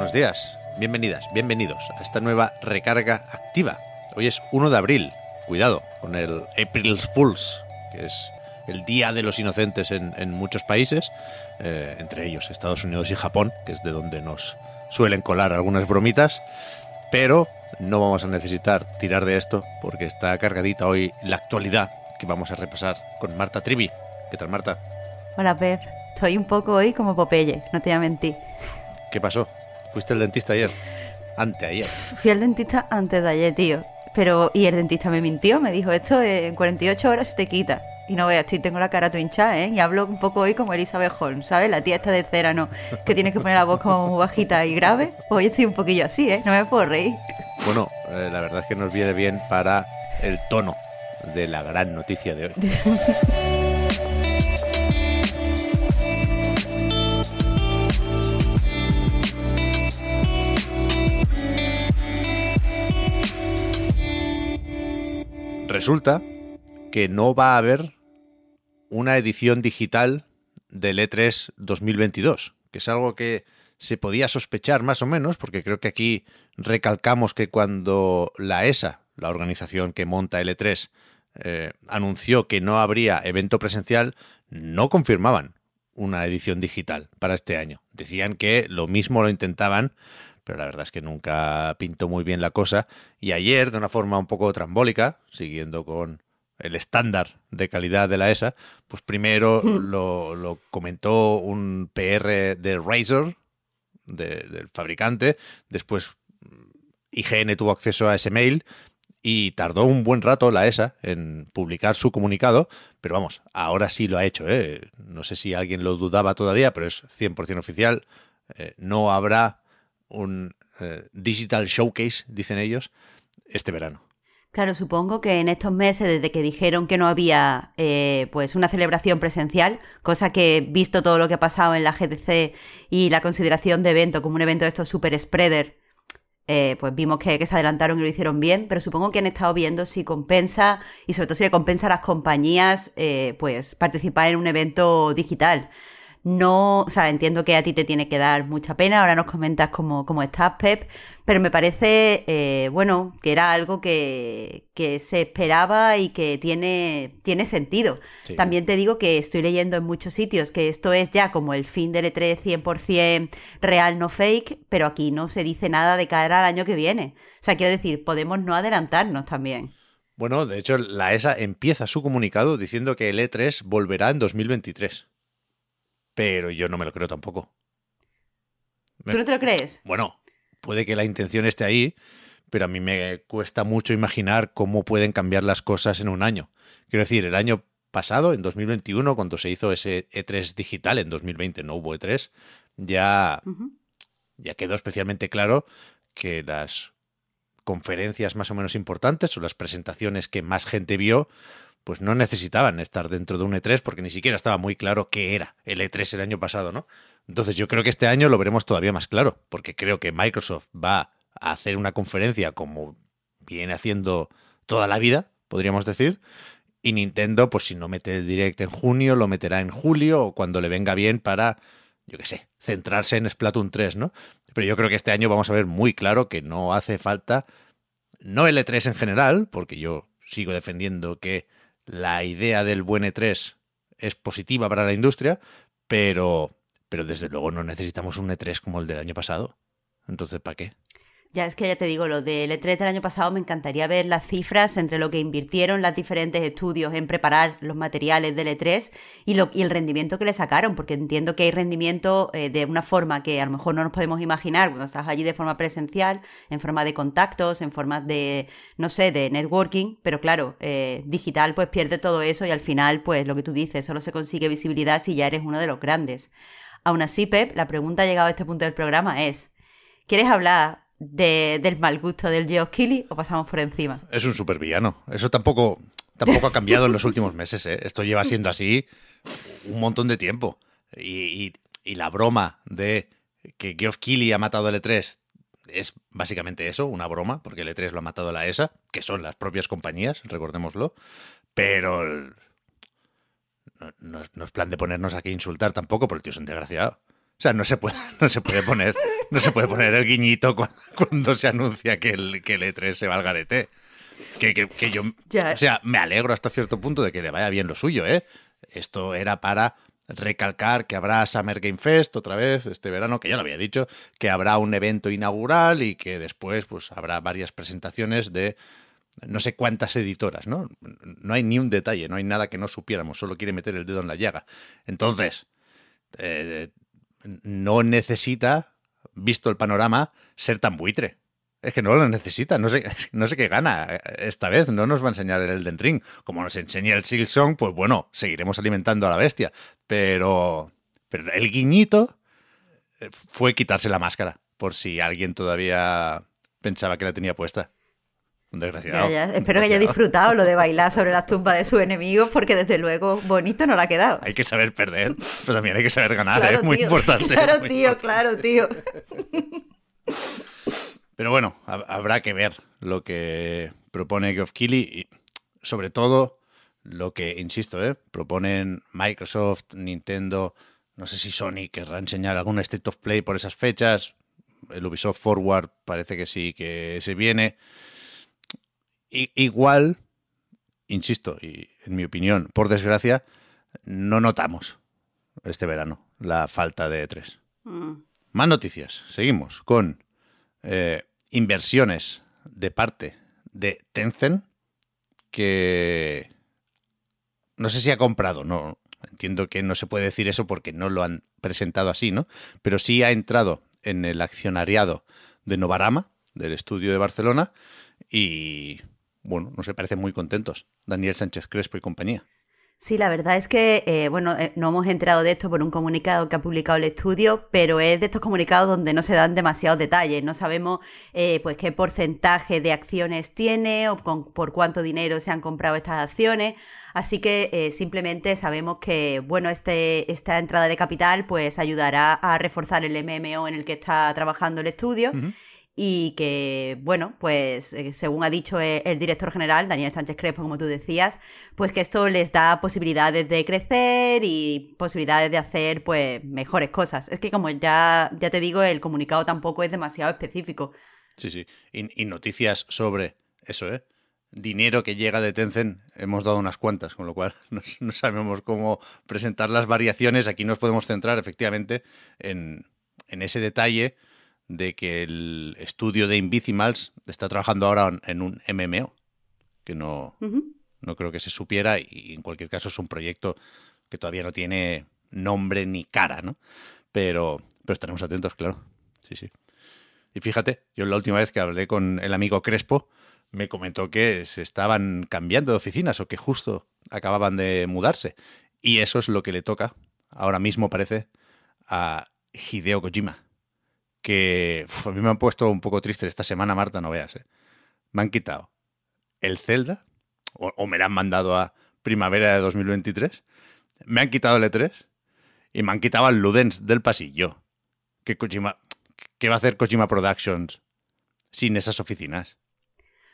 Buenos días, bienvenidas, bienvenidos a esta nueva recarga activa. Hoy es 1 de abril. Cuidado con el April Fools, que es el Día de los Inocentes en, en muchos países, eh, entre ellos Estados Unidos y Japón, que es de donde nos suelen colar algunas bromitas. Pero no vamos a necesitar tirar de esto porque está cargadita hoy la actualidad que vamos a repasar con Marta Trivi. ¿Qué tal, Marta? Hola, Pep. Estoy un poco hoy como Popeye, no te voy a mentir. ¿Qué pasó? ¿Fuiste al dentista ayer? Anteayer. Fui al dentista antes de ayer, tío. Pero, y el dentista me mintió, me dijo, esto en 48 horas se te quita. Y no veas, estoy, tengo la cara hinchada, ¿eh? Y hablo un poco hoy como Elizabeth Holmes, ¿sabes? La tía esta de cera, ¿no? Que tienes que poner la voz como muy bajita y grave. Hoy estoy un poquillo así, ¿eh? No me puedo reír. Bueno, eh, la verdad es que nos viene bien para el tono de la gran noticia de hoy. Resulta que no va a haber una edición digital del E3 2022, que es algo que se podía sospechar más o menos, porque creo que aquí recalcamos que cuando la ESA, la organización que monta el E3, eh, anunció que no habría evento presencial, no confirmaban una edición digital para este año. Decían que lo mismo lo intentaban, pero la verdad es que nunca pintó muy bien la cosa. Y ayer, de una forma un poco trambólica, siguiendo con el estándar de calidad de la ESA, pues primero lo, lo comentó un PR de Razer, de- del fabricante, después IGN tuvo acceso a ese mail y tardó un buen rato la ESA en publicar su comunicado, pero vamos, ahora sí lo ha hecho. ¿eh? No sé si alguien lo dudaba todavía, pero es 100% oficial. Eh, no habrá un eh, Digital Showcase, dicen ellos, este verano. Claro, supongo que en estos meses, desde que dijeron que no había eh, pues una celebración presencial, cosa que visto todo lo que ha pasado en la GTC y la consideración de evento como un evento de estos super spreader, eh, pues vimos que, se adelantaron y lo hicieron bien, pero supongo que han estado viendo si compensa y sobre todo si le compensa a las compañías eh, pues participar en un evento digital. No, o sea, entiendo que a ti te tiene que dar mucha pena, ahora nos comentas cómo, cómo estás, Pep, pero me parece, eh, bueno, que era algo que, que se esperaba y que tiene, tiene sentido. Sí. También te digo que estoy leyendo en muchos sitios que esto es ya como el fin del E3 100% real, no fake, pero aquí no se dice nada de cara al año que viene. O sea, quiero decir, podemos no adelantarnos también. Bueno, de hecho, la ESA empieza su comunicado diciendo que el E3 volverá en 2023. Pero yo no me lo creo tampoco. ¿Tú no te lo crees? Bueno, puede que la intención esté ahí, pero a mí me cuesta mucho imaginar cómo pueden cambiar las cosas en un año. Quiero decir, el año pasado, en 2021, cuando se hizo ese E3 digital, en 2020 no hubo E3, ya, ya quedó especialmente claro que las conferencias más o menos importantes o las presentaciones que más gente vio, pues no necesitaban estar dentro de un E3 porque ni siquiera estaba muy claro qué era el E3 el año pasado, ¿no? Entonces yo creo que este año lo veremos todavía más claro, porque creo que Microsoft va a hacer una conferencia como viene haciendo toda la vida, podríamos decir, y Nintendo, pues si no mete Direct en junio, lo meterá en julio o cuando le venga bien para, yo qué sé, centrarse en Splatoon 3, ¿no? Pero yo creo que este año vamos a ver muy claro que no hace falta, no el E3 en general, porque yo sigo defendiendo que la idea del buen E3 es positiva para la industria, pero, pero desde luego no necesitamos un E3 como el del año pasado. Entonces, ¿para qué? Ya es que ya te digo, lo del E3 del año pasado me encantaría ver las cifras entre lo que invirtieron las diferentes estudios en preparar los materiales del E3 y, lo, y el rendimiento que le sacaron, porque entiendo que hay rendimiento eh, de una forma que a lo mejor no nos podemos imaginar cuando estás allí de forma presencial, en forma de contactos, en forma de, no sé, de networking, pero claro, eh, digital pues pierde todo eso y al final pues lo que tú dices, solo se consigue visibilidad si ya eres uno de los grandes. Aún así, Pep, la pregunta llegado a este punto del programa es, ¿quieres hablar del mal gusto del Geoff Keighley o pasamos por encima? Es un supervillano. Eso tampoco, tampoco ha cambiado en los últimos meses. ¿eh? Esto lleva siendo así un montón de tiempo. Y, la broma de que Geoff Keighley ha matado el E3 es básicamente eso, una broma, porque el E3 lo ha matado la ESA, que son las propias compañías, recordémoslo. Pero no, no, es plan de ponernos aquí a insultar tampoco, porque el tío es un desgraciado. O sea, no se puede, no se puede poner, no se puede poner el guiñito cuando, se anuncia que el, que el E3 se va al garete. Que, que, yo, o sea, me alegro hasta cierto punto de que le vaya bien lo suyo, ¿eh? Esto era para recalcar que habrá Summer Game Fest otra vez este verano, que ya lo había dicho, que habrá un evento inaugural y que después pues habrá varias presentaciones de no sé cuántas editoras, ¿no? No hay ni un detalle, no hay nada que no supiéramos, solo quiere meter el dedo en la llaga. Entonces, eh, no necesita, visto el panorama, ser tan buitre. Es que no lo necesita, no sé, no sé qué gana esta vez, no nos va a enseñar el Elden Ring. Como nos enseña el Silksong, pues bueno, seguiremos alimentando a la bestia. Pero, pero el guiñito eh, fue quitarse la máscara, por si alguien todavía pensaba que la tenía puesta. Desgraciado. Espero que haya disfrutado lo de bailar sobre las tumbas de sus enemigos, porque desde luego bonito no lo ha quedado. Hay que saber perder, pero también hay que saber ganar, es ¿eh? muy importante. Claro, tío, claro, tío. Pero bueno, habrá que ver lo que propone Geoff Keighley y sobre todo lo que, insisto, ¿eh? proponen Microsoft, Nintendo, no sé si Sony querrá enseñar algún State of Play por esas fechas, el Ubisoft Forward parece que sí que se viene. Igual, insisto, y en mi opinión, por desgracia, no notamos este verano la falta de E3. Mm. Más noticias. Seguimos con eh, inversiones de parte de Tencent que no sé si ha comprado, no entiendo que no se puede decir eso porque no lo han presentado así, ¿no? Pero sí ha entrado en el accionariado de Novarama, del estudio de Barcelona, y bueno, no se parecen muy contentos. Daniel Sánchez Crespo y compañía. Sí, la verdad es que, eh, bueno, eh, no hemos enterado de esto por un comunicado que ha publicado el estudio, pero es de estos comunicados donde no se dan demasiados detalles. No sabemos, eh, pues, qué porcentaje de acciones tiene o por cuánto dinero se han comprado estas acciones. Así que simplemente sabemos que, bueno, este, esta entrada de capital, pues, ayudará a reforzar el MMO en el que está trabajando el estudio y que, bueno, pues eh, según ha dicho e, el, director general, Daniel Sánchez Crespo, como tú decías, pues que esto les da posibilidades de crecer y posibilidades de hacer pues mejores cosas. Es que como ya, ya te digo, el comunicado tampoco es demasiado específico. Sí, sí. Y, noticias sobre eso, ¿eh? Dinero que llega de Tencent, hemos dado unas cuantas, con lo cual no, sabemos cómo presentar las variaciones. Aquí nos podemos centrar efectivamente en, en ese detalle de que el estudio de Invisimals está trabajando ahora en un MMO, que no, no creo que se supiera y en cualquier caso es un proyecto que todavía no tiene nombre ni cara, ¿no? Pero, pero estaremos atentos, claro. Sí, sí. Y fíjate, yo la última vez que hablé con el amigo Crespo, me comentó que se estaban cambiando de oficinas o que justo acababan de mudarse. Y eso es lo que le toca, ahora mismo parece, a Hideo Kojima que a mí me han puesto un poco triste esta semana, Marta, no veas. ¿eh? Me han quitado el Zelda, o, me la han mandado a primavera de 2023, me han quitado el E3 y me han quitado el Ludens del pasillo. ¿Qué, ¿Qué va a hacer Kojima Productions sin esas oficinas?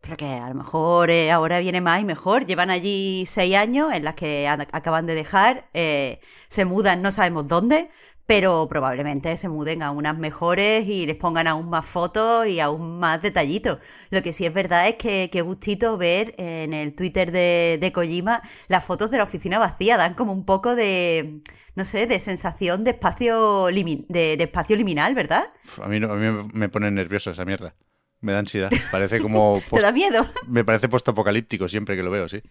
Pero que a lo mejor eh, ahora viene más y mejor. Llevan allí seis años en las que acaban de dejar, eh, se mudan no sabemos dónde, pero probablemente se muden a unas mejores y les pongan aún más fotos y aún más detallitos. Lo que sí es verdad es que qué gustito ver en el Twitter de, de Kojima las fotos de la oficina vacía, dan como un poco de, no sé, de sensación de espacio, de, espacio liminal, ¿verdad? A mí, a mí me pone nervioso esa mierda. Me da ansiedad. Parece como. ¿Te da miedo? Me parece postapocalíptico siempre que lo veo, sí.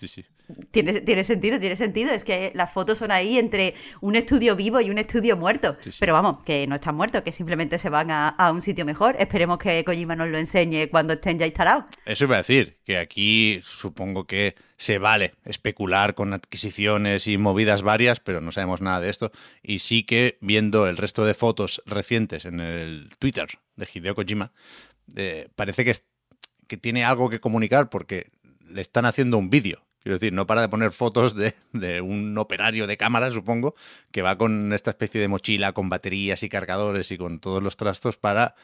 Sí, sí. Tiene, tiene sentido, tiene sentido. Es que las fotos son ahí entre un estudio vivo y un estudio muerto. Sí, sí. Pero vamos, que no están muertos, que simplemente se van a, a un sitio mejor. Esperemos que Kojima nos lo enseñe cuando estén ya instalados. Eso iba a decir, que aquí supongo que se vale especular con adquisiciones y movidas varias, pero no sabemos nada de esto. Y sí que viendo el resto de fotos recientes en el Twitter de Hideo Kojima, eh, parece que, es- que tiene algo que comunicar porque le están haciendo un vídeo. Quiero decir, no para de poner fotos de, de un operario de cámara, supongo, que va con esta especie de mochila con baterías y cargadores y con todos los trastos para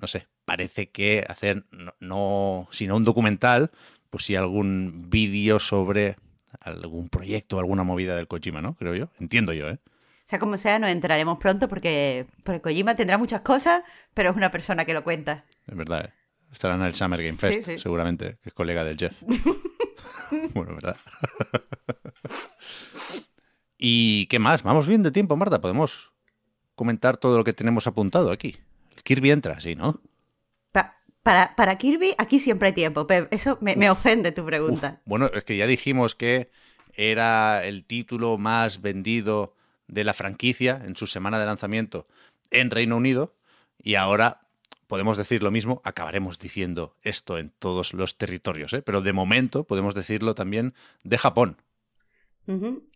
no sé, parece que hacer, no, no sino un documental, pues sí algún vídeo sobre algún proyecto, alguna movida del Kojima, ¿no? Creo yo. Entiendo yo, ¿eh? Sea como sea, nos enteraremos pronto porque, porque Kojima tendrá muchas cosas, pero es una persona que lo cuenta. Es verdad, ¿eh? Estará en el Summer Game Fest, sí. seguramente, que es colega del Jeff. bueno, ¿verdad? ¿Y qué más? Vamos bien de tiempo, Marta. Podemos comentar todo lo que tenemos apuntado aquí. El Kirby entra, sí, ¿no? Pa- para, para Kirby, aquí siempre hay tiempo, Pep. Eso me, me ofende tu pregunta. Bueno, es que ya dijimos que era el título más vendido de la franquicia en su semana de lanzamiento en Reino Unido y ahora podemos decir lo mismo, acabaremos diciendo esto en todos los territorios, ¿eh? pero de momento podemos decirlo también de Japón.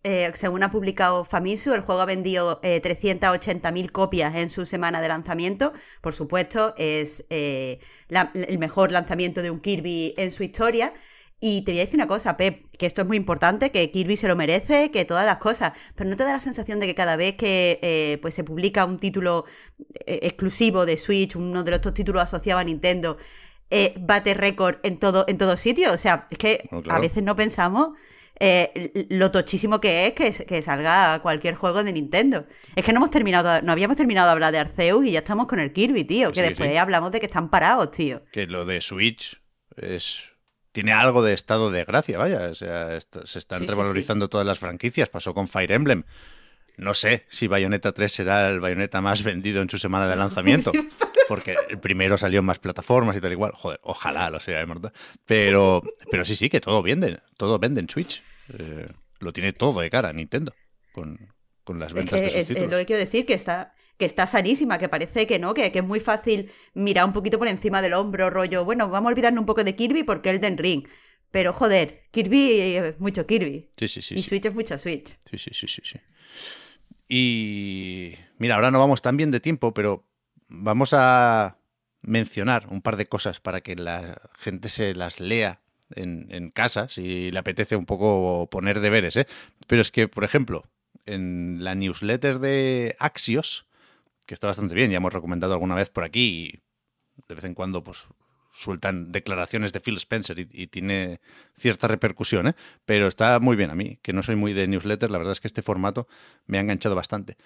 Eh, según ha publicado Famitsu, el juego ha vendido eh, 380.000 copias en su semana de lanzamiento. Por supuesto, es eh, la- el mejor lanzamiento de un Kirby en su historia. Y te voy a decir una cosa, Pep, que esto es muy importante, que Kirby se lo merece, que todas las cosas, pero ¿no te da la sensación de que cada vez que eh, pues se publica un título eh, exclusivo de Switch, uno de estos títulos asociados a Nintendo, eh, bate récord en todo, en todo sitio? O sea, es que Bueno, claro. a veces no pensamos lo tochísimo que es que, que salga cualquier juego de Nintendo. Es que no hemos terminado, no habíamos terminado de hablar de Arceus y ya estamos con el Kirby, tío. Que Sí, después sí. hablamos de que están parados, tío. Que lo de Switch es tiene algo de estado de gracia, vaya. O sea, se están Sí, sí, revalorizando todas las franquicias. Pasó con Fire Emblem. No sé si Bayonetta 3 será el Bayonetta más vendido en su semana de lanzamiento. Porque el primero salió en más plataformas y tal igual. Joder, ojalá lo sea, ¿eh, Marta? Pero, pero sí, sí, que todo vende. Todo vende en Switch. Eh, lo tiene todo de cara Nintendo. Con, con las Es ventas que de sus es, es títulos. lo que quiero decir, que está, que está sanísima, que parece que no, que, que es muy fácil mirar un poquito por encima del hombro, rollo, bueno, vamos a olvidarnos un poco de Kirby porque Elden Ring. Pero joder, Kirby es mucho Kirby. Sí, sí, sí. y sí. Switch es mucho Switch. Sí, sí, sí, sí, sí. Y mira, ahora no vamos tan bien de tiempo, pero vamos a mencionar un par de cosas para que la gente se las lea en, en casa, si le apetece un poco poner deberes, ¿eh? Pero es que, por ejemplo, en la newsletter de Axios, que está bastante bien, ya hemos recomendado alguna vez por aquí, y de vez en cuando, pues sueltan declaraciones de Phil Spencer y, y tiene cierta repercusión, ¿eh? pero está muy bien a mí, que no soy muy de newsletter, la verdad es que este formato me ha enganchado bastante.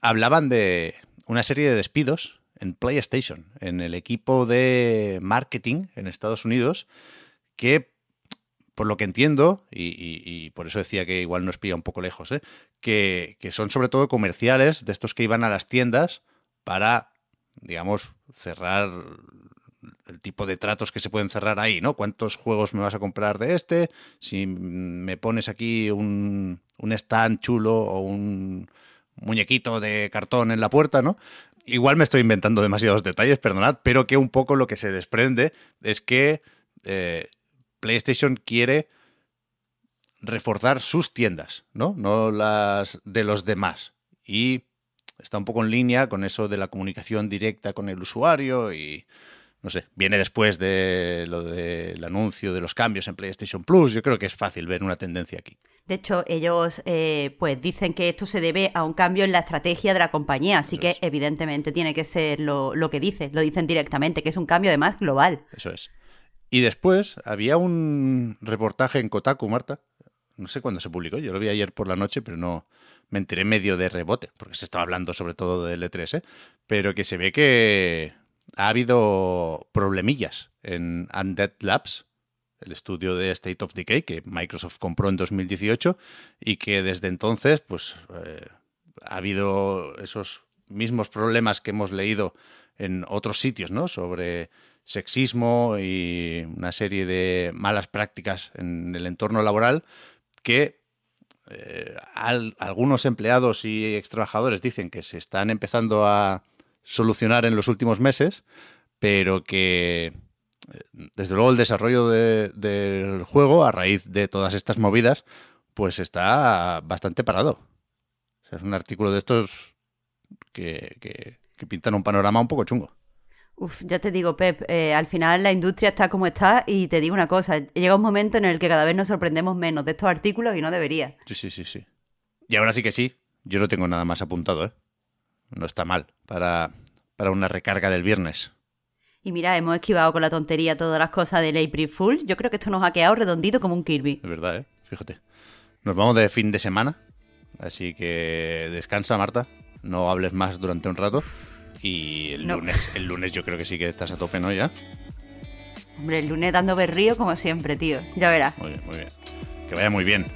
Hablaban de una serie de despidos en PlayStation, en el equipo de marketing en Estados Unidos, que por lo que entiendo, y, por eso decía que igual nos pilla un poco lejos, ¿eh? que, que son sobre todo comerciales de estos que iban a las tiendas para, digamos, cerrar el tipo de tratos que se pueden cerrar ahí, ¿no? ¿Cuántos juegos me vas a comprar de este? Si me pones aquí un, un stand chulo o un muñequito de cartón en la puerta, ¿no? Igual me estoy inventando demasiados detalles, perdonad, pero que un poco lo que se desprende es que eh, PlayStation quiere reforzar sus tiendas, ¿no? No las de los demás. Y está un poco en línea con eso de la comunicación directa con el usuario y no sé, viene después de lo del anuncio de los cambios en PlayStation Plus. Yo creo que es fácil ver una tendencia aquí. De hecho, ellos eh, pues dicen que esto se debe a un cambio en la estrategia de la compañía, así que es. evidentemente tiene que ser lo, lo que dice, lo dicen directamente, que es un cambio además global. Eso es. Y después había un reportaje en Kotaku, Marta. No sé cuándo se publicó, yo lo vi ayer por la noche, pero no me enteré medio de rebote, porque se estaba hablando sobre todo del E3, ¿eh? pero que se ve que ha habido problemillas en Undead Labs, el estudio de State of Decay que Microsoft compró en 2018 y que desde entonces pues eh, ha habido esos mismos problemas que hemos leído en otros sitios, ¿no? Sobre sexismo y una serie de malas prácticas en el entorno laboral que eh, algunos empleados y ex trabajadores dicen que se están empezando a solucionar en los últimos meses, pero que eh, desde luego el desarrollo del juego a raíz de todas estas movidas pues está bastante parado. es un artículo de estos que, que pintan un panorama un poco chungo. Uf, ya te digo, Pep, eh, al final la industria está como está y te digo una cosa, llega un momento en el que cada vez nos sorprendemos menos de estos artículos y no debería. Sí, sí, sí, sí. Y ahora sí que sí, yo no tengo nada más apuntado, ¿eh? No está mal para, para una recarga del viernes. Y mira, hemos esquivado con la tontería todas las cosas del April Fool. Yo creo que esto nos ha quedado redondito como un Kirby. Es verdad, ¿eh? Fíjate. Nos vamos de fin de semana, así que descansa, Marta. No hables más durante un rato. Y el lunes, el lunes yo creo que sí que estás a tope, ¿no? Ya. Hombre, el lunes dando berrío como siempre, tío. Ya verás. Muy bien, muy bien. Que vaya muy bien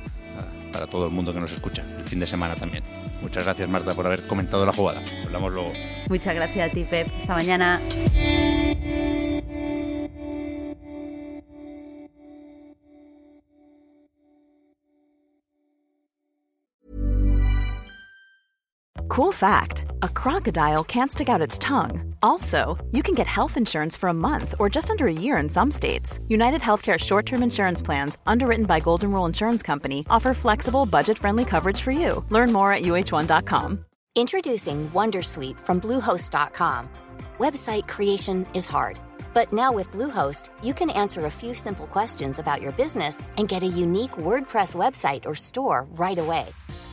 para todo el mundo que nos escucha. El fin de semana también. Muchas gracias, Marta, por haber comentado la jugada. Hablamos luego. Muchas gracias a ti, Pep. Hasta mañana. Cool fact a crocodile can't stick out its tongue. Also, you can get health insurance for a month or just under a year in some states. United Healthcare short term insurance plans, underwritten by Golden Rule Insurance Company, offer flexible, budget friendly coverage for you. Learn more at uh1.com. Introducing Wondersuite from Bluehost.com. Website creation is hard, but now with Bluehost, you can answer a few simple questions about your business and get a unique WordPress website or store right away.